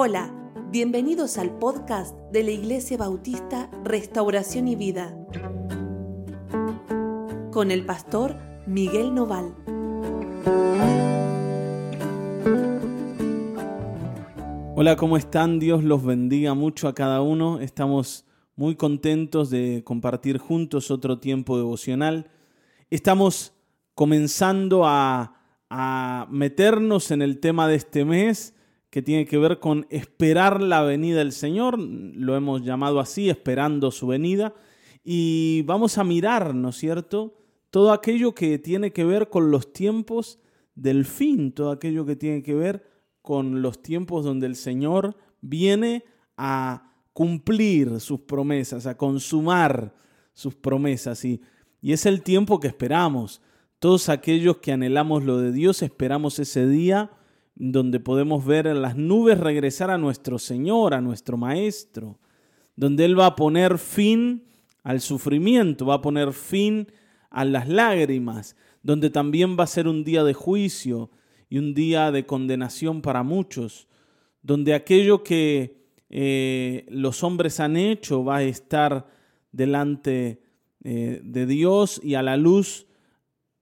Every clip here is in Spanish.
Hola, bienvenidos al podcast de la Iglesia Bautista Restauración y Vida con el pastor Miguel Noval. Hola, ¿cómo están? Dios los bendiga mucho a cada uno. Estamos muy contentos de compartir juntos otro tiempo devocional. Estamos comenzando a, a meternos en el tema de este mes que tiene que ver con esperar la venida del Señor, lo hemos llamado así, esperando su venida, y vamos a mirar, ¿no es cierto?, todo aquello que tiene que ver con los tiempos del fin, todo aquello que tiene que ver con los tiempos donde el Señor viene a cumplir sus promesas, a consumar sus promesas, y, y es el tiempo que esperamos. Todos aquellos que anhelamos lo de Dios esperamos ese día donde podemos ver en las nubes regresar a nuestro Señor, a nuestro Maestro, donde Él va a poner fin al sufrimiento, va a poner fin a las lágrimas, donde también va a ser un día de juicio y un día de condenación para muchos, donde aquello que eh, los hombres han hecho va a estar delante eh, de Dios y a la luz,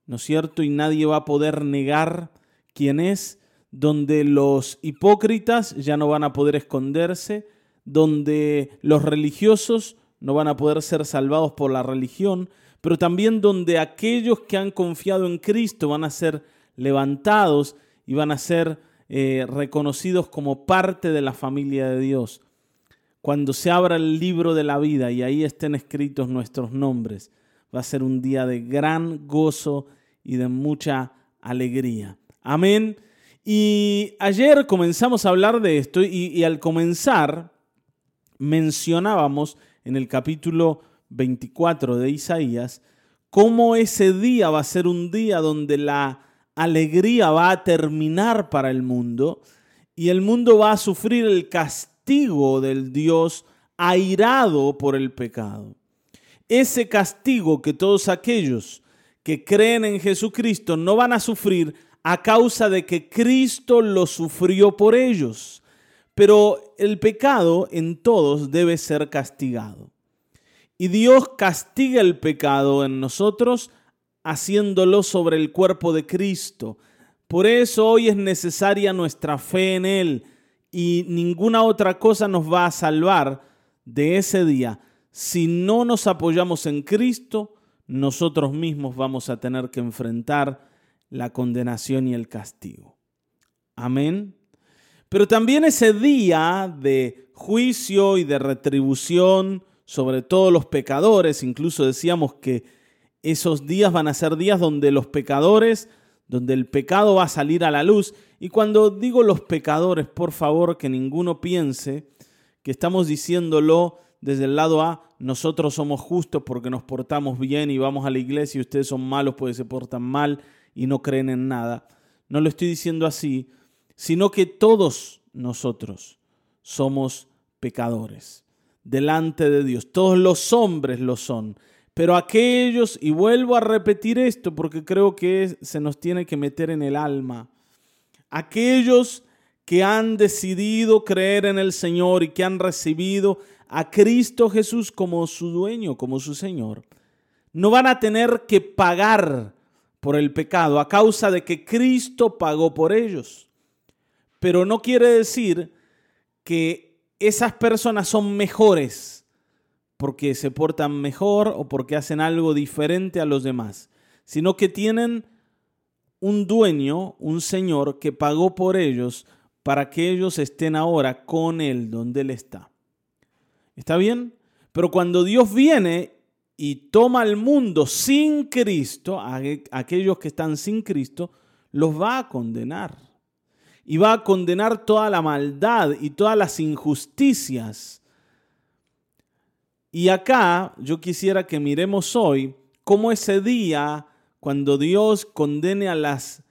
¿no es cierto? Y nadie va a poder negar quién es, donde los hipócritas ya no van a poder esconderse, donde los religiosos no van a poder ser salvados por la religión, pero también donde aquellos que han confiado en Cristo van a ser levantados y van a ser eh, reconocidos como parte de la familia de Dios. Cuando se abra el libro de la vida y ahí estén escritos nuestros nombres, va a ser un día de gran gozo y de mucha alegría. Amén. Y ayer comenzamos a hablar de esto y, al comenzar mencionábamos en el capítulo 24 de Isaías cómo ese día va a ser un día donde la alegría va a terminar para el mundo y el mundo va a sufrir el castigo del Dios airado por el pecado. Ese castigo que todos aquellos que creen en Jesucristo no van a sufrir a causa de que Cristo lo sufrió por ellos. Pero el pecado en todos debe ser castigado. Y Dios castiga el pecado en nosotros haciéndolo sobre el cuerpo de Cristo. Por eso hoy es necesaria nuestra fe en Él y ninguna otra cosa nos va a salvar de ese día. Si no nos apoyamos en Cristo, nosotros mismos vamos a tener que enfrentar la condenación y el castigo. Amén. Pero también ese día de juicio y de retribución sobre todos los pecadores, incluso decíamos que esos días van a ser días donde los pecadores, donde el pecado va a salir a la luz. Y cuando digo los pecadores, por favor que ninguno piense que estamos diciéndolo desde el lado A, nosotros somos justos porque nos portamos bien y vamos a la iglesia y ustedes son malos porque se portan mal y no creen en nada. No lo estoy diciendo así, sino que todos nosotros somos pecadores delante de Dios. Todos los hombres lo son. Pero aquellos, y vuelvo a repetir esto porque creo que se nos tiene que meter en el alma, aquellos que han decidido creer en el Señor y que han recibido a Cristo Jesús como su dueño, como su Señor, no van a tener que pagar por el pecado a causa de que Cristo pagó por ellos. Pero no quiere decir que esas personas son mejores porque se portan mejor o porque hacen algo diferente a los demás, sino que tienen un dueño, un Señor que pagó por ellos para que ellos estén ahora con Él donde Él está. ¿Está bien? Pero cuando Dios viene y toma al mundo sin Cristo, aquellos que están sin Cristo, los va a condenar. Y va a condenar toda la maldad y todas las injusticias. Y acá yo quisiera que miremos hoy cómo ese día, cuando Dios condene a las,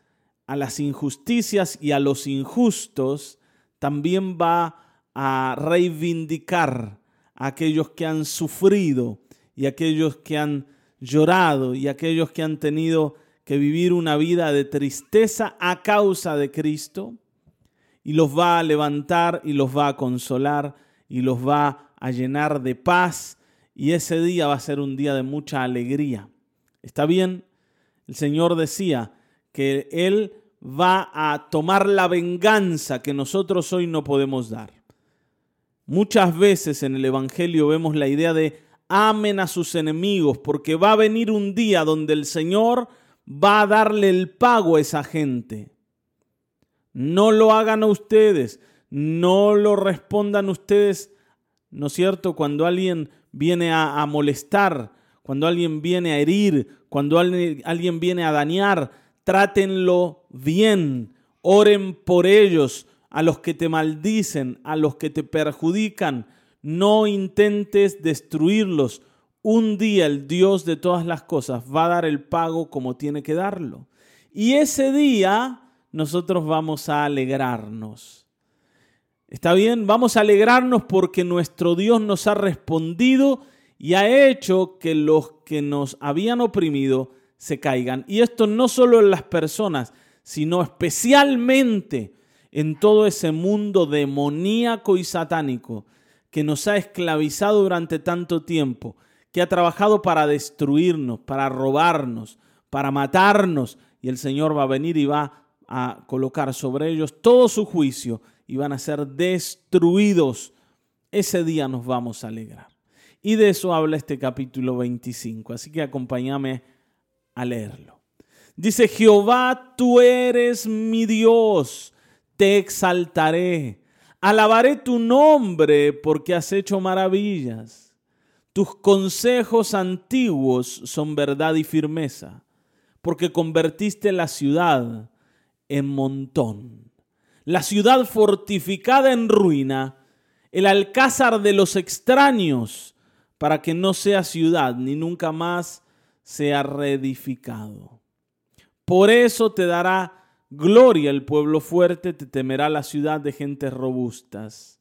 a las injusticias y a los injustos, también va a reivindicar a aquellos que han sufrido y aquellos que han llorado y aquellos que han tenido que vivir una vida de tristeza a causa de Cristo. y los va a levantar y los va a consolar y los va a llenar de paz y ese día va a ser un día de mucha alegría. ¿Está bien? El Señor decía que Él va a tomar la venganza que nosotros hoy no podemos dar. Muchas veces en el Evangelio vemos la idea de amen a sus enemigos porque va a venir un día donde el Señor va a darle el pago a esa gente. No lo hagan a ustedes, no lo respondan ustedes, ¿no es cierto? Cuando alguien viene a, molestar, cuando alguien viene a herir, cuando alguien viene a dañar, trátenlo bien, oren por ellos, a los que te maldicen, a los que te perjudican, no intentes destruirlos. Un día el Dios de todas las cosas va a dar el pago como tiene que darlo. Y ese día nosotros vamos a alegrarnos. ¿Está bien? Vamos a alegrarnos porque nuestro Dios nos ha respondido y ha hecho que los que nos habían oprimido se caigan. Y esto no solo en las personas, sino especialmente en todo ese mundo demoníaco y satánico que nos ha esclavizado durante tanto tiempo, que ha trabajado para destruirnos, para robarnos, para matarnos, y el Señor va a venir y va a colocar sobre ellos todo su juicio y van a ser destruidos. Ese día nos vamos a alegrar. Y de eso habla este capítulo 25, así que acompáñame a leerlo. Dice, Jehová, tú eres mi Dios te exaltaré. Alabaré tu nombre porque has hecho maravillas. Tus consejos antiguos son verdad y firmeza, porque convertiste la ciudad en montón, la ciudad fortificada en ruina, el alcázar de los extraños, para que no sea ciudad ni nunca más sea reedificado. Por eso te dará Gloria el pueblo fuerte, te temerá la ciudad de gentes robustas,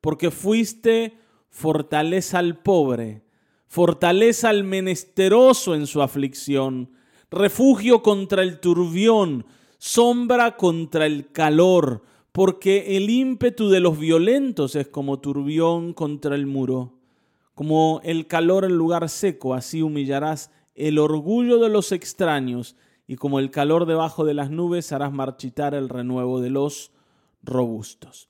porque fuiste fortaleza al pobre, fortaleza al menesteroso en su aflicción, refugio contra el turbión, sombra contra el calor, porque el ímpetu de los violentos es como turbión contra el muro. Como el calor en lugar seco, así humillarás el orgullo de los extraños y como el calor debajo de las nubes harás marchitar el renuevo de los robustos.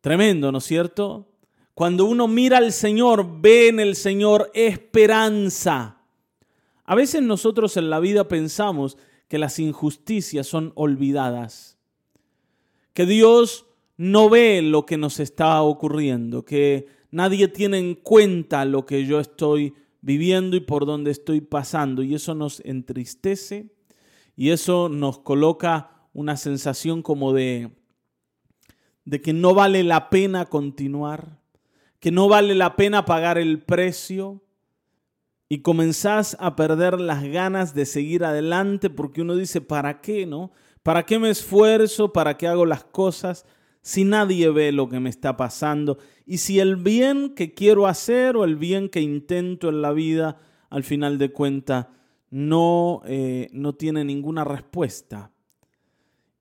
Tremendo, ¿no es cierto? Cuando uno mira al Señor, ve en el Señor esperanza. A veces nosotros en la vida pensamos que las injusticias son olvidadas, que Dios no ve lo que nos está ocurriendo, que nadie tiene en cuenta lo que yo estoy viviendo y por donde estoy pasando. Y eso nos entristece y eso nos coloca una sensación como de, de que no vale la pena continuar, que no vale la pena pagar el precio. Y comenzás a perder las ganas de seguir adelante porque uno dice, ¿para qué no? ¿Para qué me esfuerzo? ¿Para qué hago las cosas? si nadie ve lo que me está pasando y si el bien que quiero hacer o el bien que intento en la vida, al final de cuentas, no, eh, no tiene ninguna respuesta.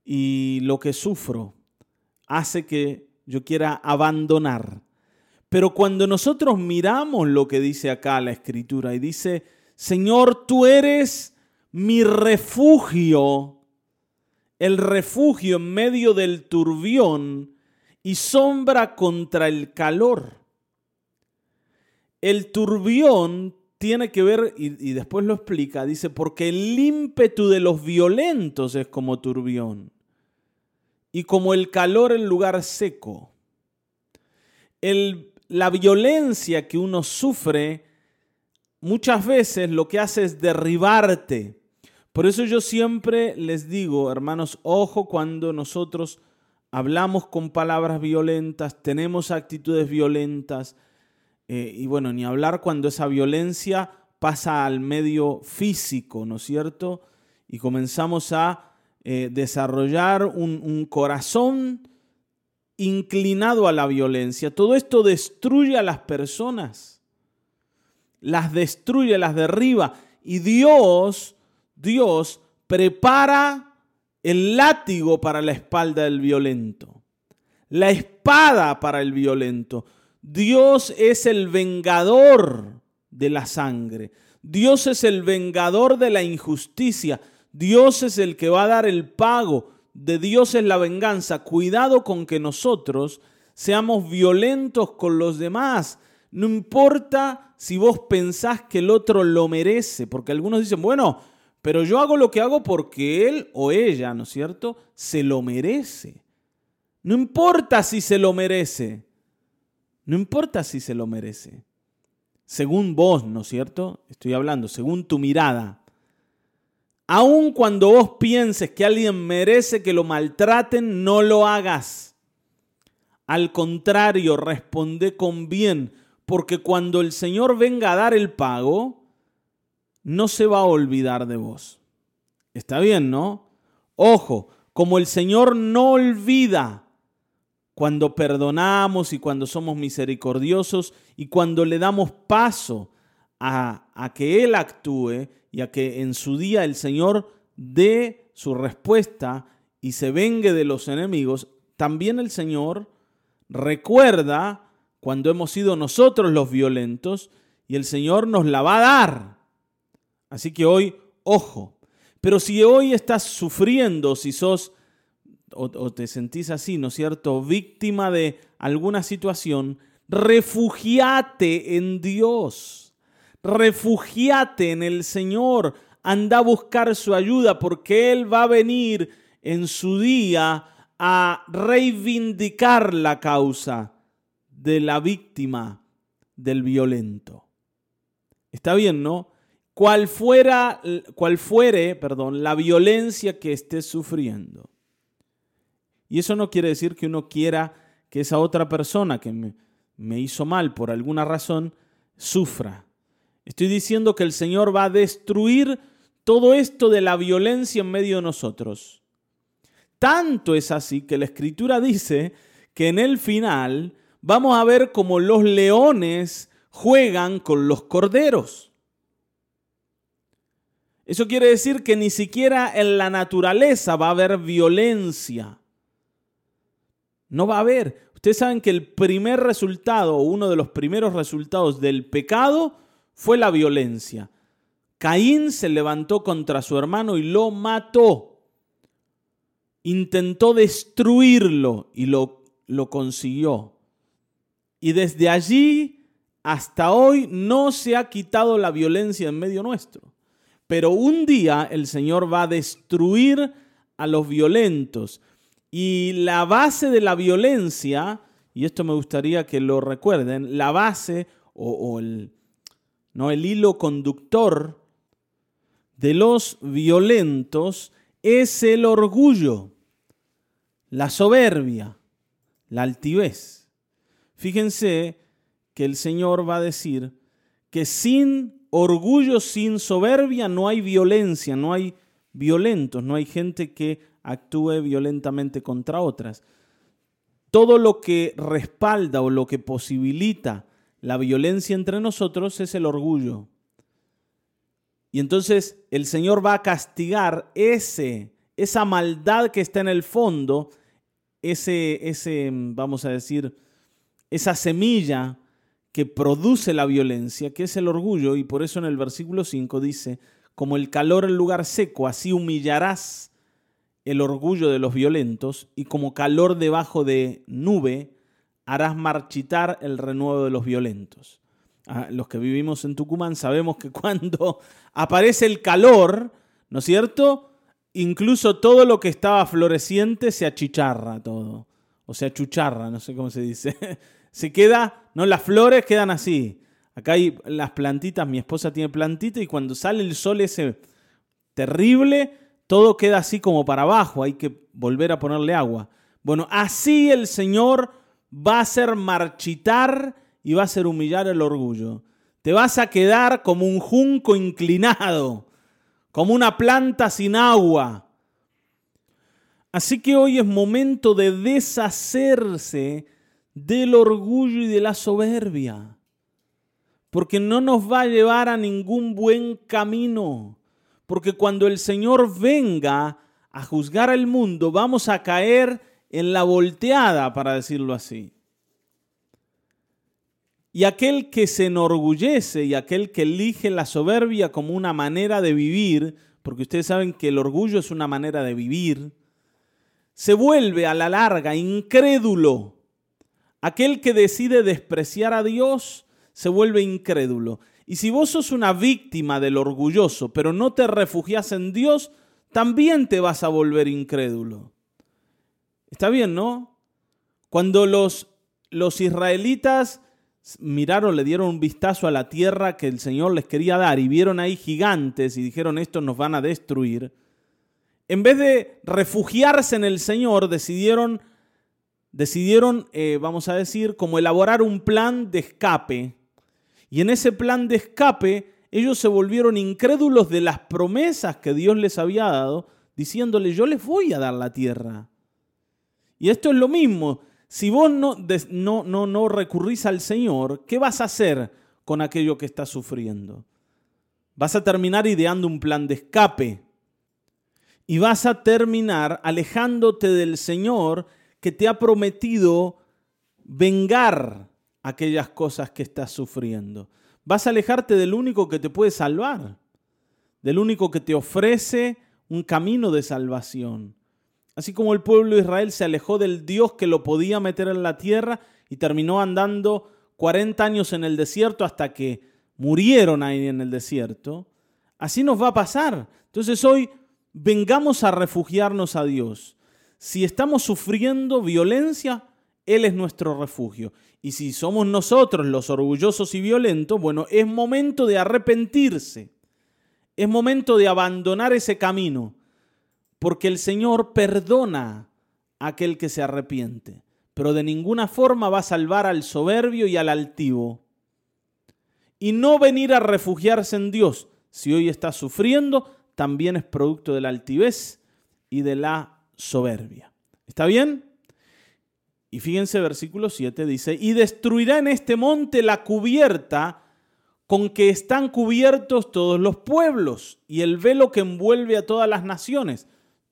Y lo que sufro hace que yo quiera abandonar. Pero cuando nosotros miramos lo que dice acá la escritura y dice, Señor, tú eres mi refugio el refugio en medio del turbión y sombra contra el calor. El turbión tiene que ver, y, después lo explica, dice, porque el ímpetu de los violentos es como turbión y como el calor en lugar seco. El, la violencia que uno sufre muchas veces lo que hace es derribarte, por eso yo siempre les digo, hermanos, ojo cuando nosotros hablamos con palabras violentas, tenemos actitudes violentas, eh, y bueno, ni hablar cuando esa violencia pasa al medio físico, ¿no es cierto? Y comenzamos a eh, desarrollar un, un corazón inclinado a la violencia. Todo esto destruye a las personas, las destruye, las derriba. Y Dios Dios prepara el látigo para la espalda del violento, la espada para el violento. Dios es el vengador de la sangre. Dios es el vengador de la injusticia. Dios es el que va a dar el pago. De Dios es la venganza. Cuidado con que nosotros seamos violentos con los demás. No importa si vos pensás que el otro lo merece, porque algunos dicen, bueno, pero yo hago lo que hago porque él o ella, ¿no es cierto?, se lo merece. No importa si se lo merece. No importa si se lo merece. Según vos, ¿no es cierto? Estoy hablando, según tu mirada. Aun cuando vos pienses que alguien merece que lo maltraten, no lo hagas. Al contrario, responde con bien, porque cuando el Señor venga a dar el pago, no se va a olvidar de vos. Está bien, ¿no? Ojo, como el Señor no olvida cuando perdonamos y cuando somos misericordiosos y cuando le damos paso a, a, que Él actúe y a que en su día el Señor dé su respuesta y se vengue de los enemigos, también el Señor recuerda cuando hemos sido nosotros los violentos y el Señor nos la va a dar. Así que hoy, ojo. Pero si hoy estás sufriendo, si sos o, te sentís así, ¿no es cierto?, víctima de alguna situación, refugiate en Dios. Refugiate en el Señor. Anda a buscar su ayuda porque Él va a venir en su día a reivindicar la causa de la víctima del violento. Está bien, ¿no? Cual fuera, cual fuere, perdón, la violencia que estés sufriendo. Y eso no quiere decir que uno quiera que esa otra persona que me, me hizo mal por alguna razón sufra. Estoy diciendo que el Señor va a destruir todo esto de la violencia en medio de nosotros. Tanto es así que la Escritura dice que en el final vamos a ver cómo los leones juegan con los corderos. Eso quiere decir que ni siquiera en la naturaleza va a haber violencia. No va a haber. Ustedes saben que el primer resultado, uno de los primeros resultados del pecado fue la violencia. Caín se levantó contra su hermano y lo mató. Intentó destruirlo y lo, lo consiguió. Y desde allí hasta hoy no se ha quitado la violencia en medio nuestro. Pero un día el Señor va a destruir a los violentos. Y la base de la violencia, y esto me gustaría que lo recuerden, la base o, el, ¿no? el hilo conductor de los violentos es el orgullo, la soberbia, la altivez. Fíjense que el Señor va a decir que sin orgullo, sin soberbia, no hay violencia, no hay violentos, no hay gente que actúe violentamente contra otras. Todo lo que respalda o lo que posibilita la violencia entre nosotros es el orgullo. Y entonces el Señor va a castigar ese, esa maldad que está en el fondo, ese, ese, vamos a decir, esa semilla que produce la violencia, que es el orgullo, y por eso en el versículo 5 dice, como el calor en lugar seco, así humillarás el orgullo de los violentos, y como calor debajo de nube, harás marchitar el renuevo de los violentos. Ah, los que vivimos en Tucumán sabemos que cuando aparece el calor, ¿no es cierto? Incluso todo lo que estaba floreciente se achicharra todo, o se achucharra, no sé cómo se dice. se queda, no, las flores quedan así. Acá hay las plantitas, mi esposa tiene plantitas y cuando sale el sol ese terrible, todo queda así como para abajo, hay que volver a ponerle agua. Bueno, así el Señor va a hacer marchitar y va a hacer humillar el orgullo. Te vas a quedar como un junco inclinado, como una planta sin agua. Así que hoy es momento de deshacerse del orgullo y de la soberbia, porque no nos va a llevar a ningún buen camino, porque cuando el Señor venga a juzgar al mundo, vamos a caer en la volteada, para decirlo así. Y aquel que se enorgullece y aquel que elige la soberbia como una manera de vivir, porque ustedes saben que el orgullo es una manera de vivir, se vuelve a la larga incrédulo. Aquel que decide despreciar a Dios se vuelve incrédulo. Y si vos sos una víctima del orgulloso, pero no te refugias en Dios, también te vas a volver incrédulo. Está bien, ¿no? Cuando los, los israelitas miraron, le dieron un vistazo a la tierra que el Señor les quería dar y vieron ahí gigantes y dijeron, estos nos van a destruir, en vez de refugiarse en el Señor, decidieron, decidieron eh, vamos a decir, como elaborar un plan de escape. Y en ese plan de escape, ellos se volvieron incrédulos de las promesas que Dios les había dado, diciéndole, yo les voy a dar la tierra. Y esto es lo mismo. Si vos no, no, no, no recurrís al Señor, ¿qué vas a hacer con aquello que estás sufriendo? Vas a terminar ideando un plan de escape y vas a terminar alejándote del Señor que te ha prometido vengar aquellas cosas que estás sufriendo. Vas a alejarte del único que te puede salvar, del único que te ofrece un camino de salvación. Así como el pueblo de Israel se alejó del Dios que lo podía meter en la tierra y terminó andando 40 años en el desierto hasta que murieron ahí en el desierto, así nos va a pasar. Entonces hoy vengamos a refugiarnos a Dios. Si estamos sufriendo violencia, Él es nuestro refugio. Y si somos nosotros los orgullosos y violentos, bueno, es momento de arrepentirse. Es momento de abandonar ese camino porque el Señor perdona a aquel que se arrepiente, pero de ninguna forma va a salvar al soberbio y al altivo. Y no venir a refugiarse en Dios, si hoy está sufriendo, también es producto de la altivez y de la soberbia. ¿Está bien? Y fíjense, versículo 7 dice, y destruirá en este monte la cubierta con que están cubiertos todos los pueblos y el velo que envuelve a todas las naciones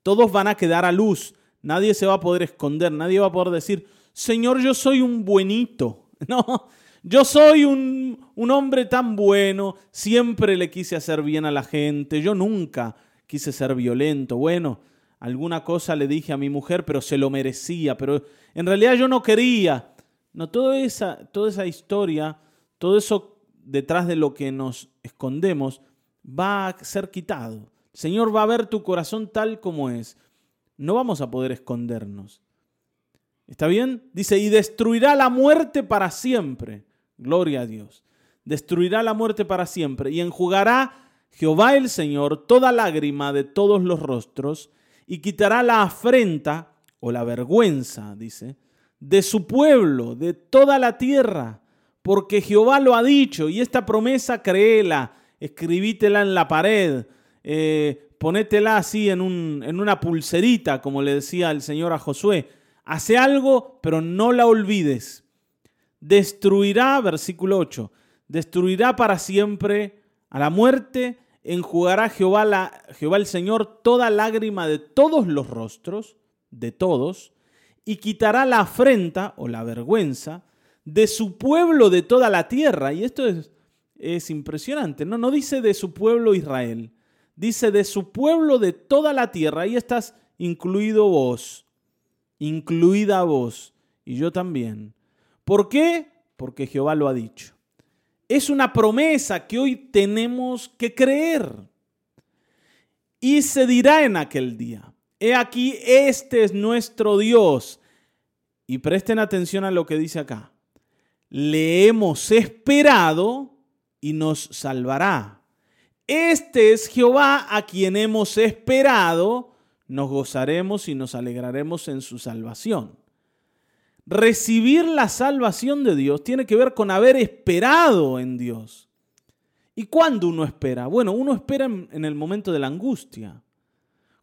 todos van a quedar a luz. Nadie se va a poder esconder. Nadie va a poder decir, Señor, yo soy un buenito. No, yo soy un, un hombre tan bueno. Siempre le quise hacer bien a la gente. Yo nunca quise ser violento. Bueno, alguna cosa le dije a mi mujer, pero se lo merecía. Pero en realidad yo no quería. No, toda esa, toda esa historia, todo eso detrás de lo que nos escondemos, va a ser quitado. Señor va a ver tu corazón tal como es. No vamos a poder escondernos. ¿Está bien? Dice, y destruirá la muerte para siempre. Gloria a Dios. Destruirá la muerte para siempre. Y enjugará Jehová el Señor toda lágrima de todos los rostros y quitará la afrenta o la vergüenza, dice, de su pueblo, de toda la tierra, porque Jehová lo ha dicho y esta promesa créela, escribítela en la pared, eh, ponétela así en, un, en una pulserita, como le decía el Señor a Josué. Hace algo, pero no la olvides. Destruirá, versículo 8, destruirá para siempre a la muerte, enjugará Jehová, la, Jehová el Señor toda lágrima de todos los rostros, de todos, y quitará la afrenta o la vergüenza de su pueblo de toda la tierra. Y esto es, es impresionante, ¿no? No dice de su pueblo Israel, dice, de su pueblo de toda la tierra. Ahí estás incluido vos, incluida vos, y yo también. ¿Por qué? Porque Jehová lo ha dicho. Es una promesa que hoy tenemos que creer. Y se dirá en aquel día, he aquí, este es nuestro Dios. Y presten atención a lo que dice acá. Le hemos esperado y nos salvará. Este es Jehová a quien hemos esperado, nos gozaremos y nos alegraremos en su salvación. Recibir la salvación de Dios tiene que ver con haber esperado en Dios. ¿Y cuándo uno espera? Bueno, uno espera en, el momento de la angustia.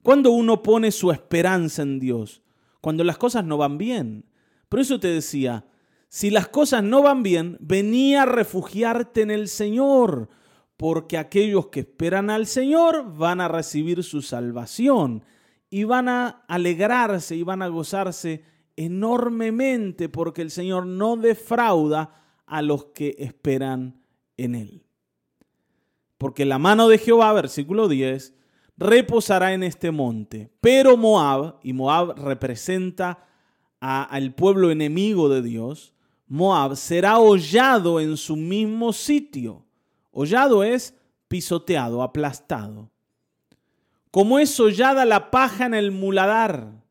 Cuando uno pone su esperanza en Dios? Cuando las cosas no van bien. Por eso te decía, si las cosas no van bien, venía a refugiarte en el Señor porque aquellos que esperan al Señor van a recibir su salvación. y van a alegrarse y van a gozarse enormemente porque el Señor no defrauda a los que esperan en Él. Porque la mano de Jehová, versículo 10, reposará en este monte. Pero Moab, y Moab representa al pueblo enemigo de Dios, Moab será hollado en su mismo sitio. Hollado es pisoteado, aplastado. Como es hollada la paja en el muladar,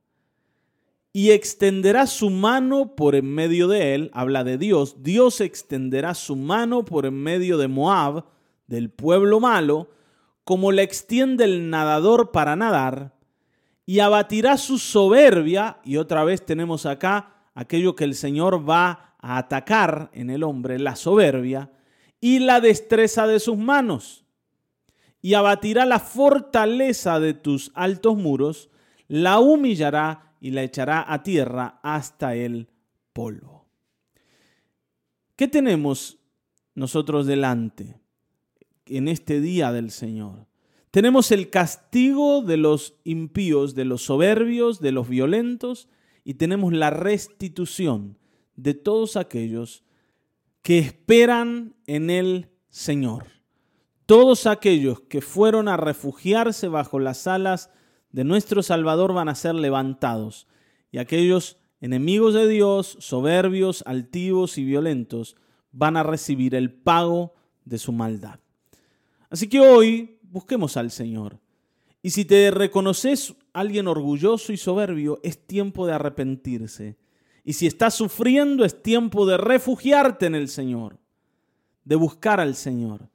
y extenderá su mano por en medio de él, habla de Dios, Dios extenderá su mano por en medio de Moab, del pueblo malo, como la extiende el nadador para nadar, y abatirá su soberbia, y otra vez tenemos acá aquello que el Señor va a atacar en el hombre, la soberbia, y la destreza de sus manos, y abatirá la fortaleza de tus altos muros, la humillará y la echará a tierra hasta el polvo. ¿Qué tenemos nosotros delante? en este día del Señor. Tenemos el castigo de los impíos, de los soberbios, de los violentos, y tenemos la restitución de todos aquellos que esperan en el Señor. Todos aquellos que fueron a refugiarse bajo las alas de nuestro Salvador van a ser levantados, y aquellos enemigos de Dios, soberbios, altivos y violentos, van a recibir el pago de su maldad. Así que hoy busquemos al Señor. Y si te reconoces alguien orgulloso y soberbio, es tiempo de arrepentirse. Y si estás sufriendo, es tiempo de refugiarte en el Señor, de buscar al Señor,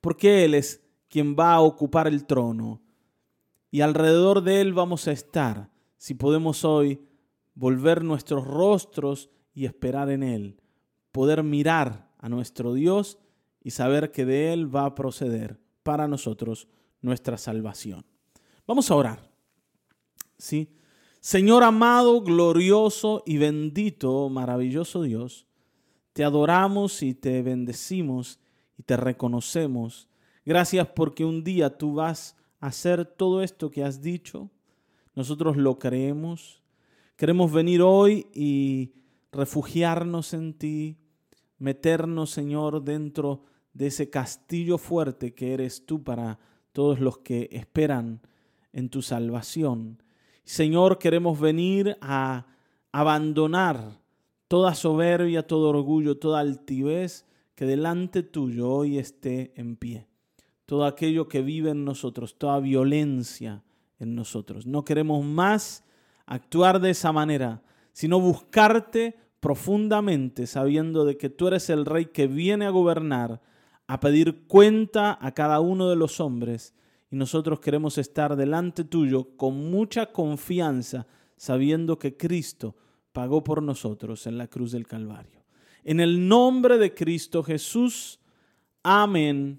porque Él es quien va a ocupar el trono. Y alrededor de Él vamos a estar, si podemos hoy volver nuestros rostros y esperar en Él, poder mirar a nuestro Dios y saber que de Él va a proceder para nosotros nuestra salvación. Vamos a orar. ¿Sí? Señor amado, glorioso y bendito, maravilloso Dios, te adoramos y te bendecimos y te reconocemos. Gracias porque un día tú vas hacer todo esto que has dicho. Nosotros lo creemos. Queremos venir hoy y refugiarnos en ti, meternos, Señor, dentro de ese castillo fuerte que eres tú para todos los que esperan en tu salvación. Señor, queremos venir a abandonar toda soberbia, todo orgullo, toda altivez que delante tuyo hoy esté en pie. Todo aquello que vive en nosotros, toda violencia en nosotros. No queremos más actuar de esa manera, sino buscarte profundamente, sabiendo de que tú eres el rey que viene a gobernar a pedir cuenta a cada uno de los hombres y nosotros queremos estar delante tuyo con mucha confianza, sabiendo que Cristo pagó por nosotros en la cruz del Calvario. En el nombre de Cristo Jesús, amén,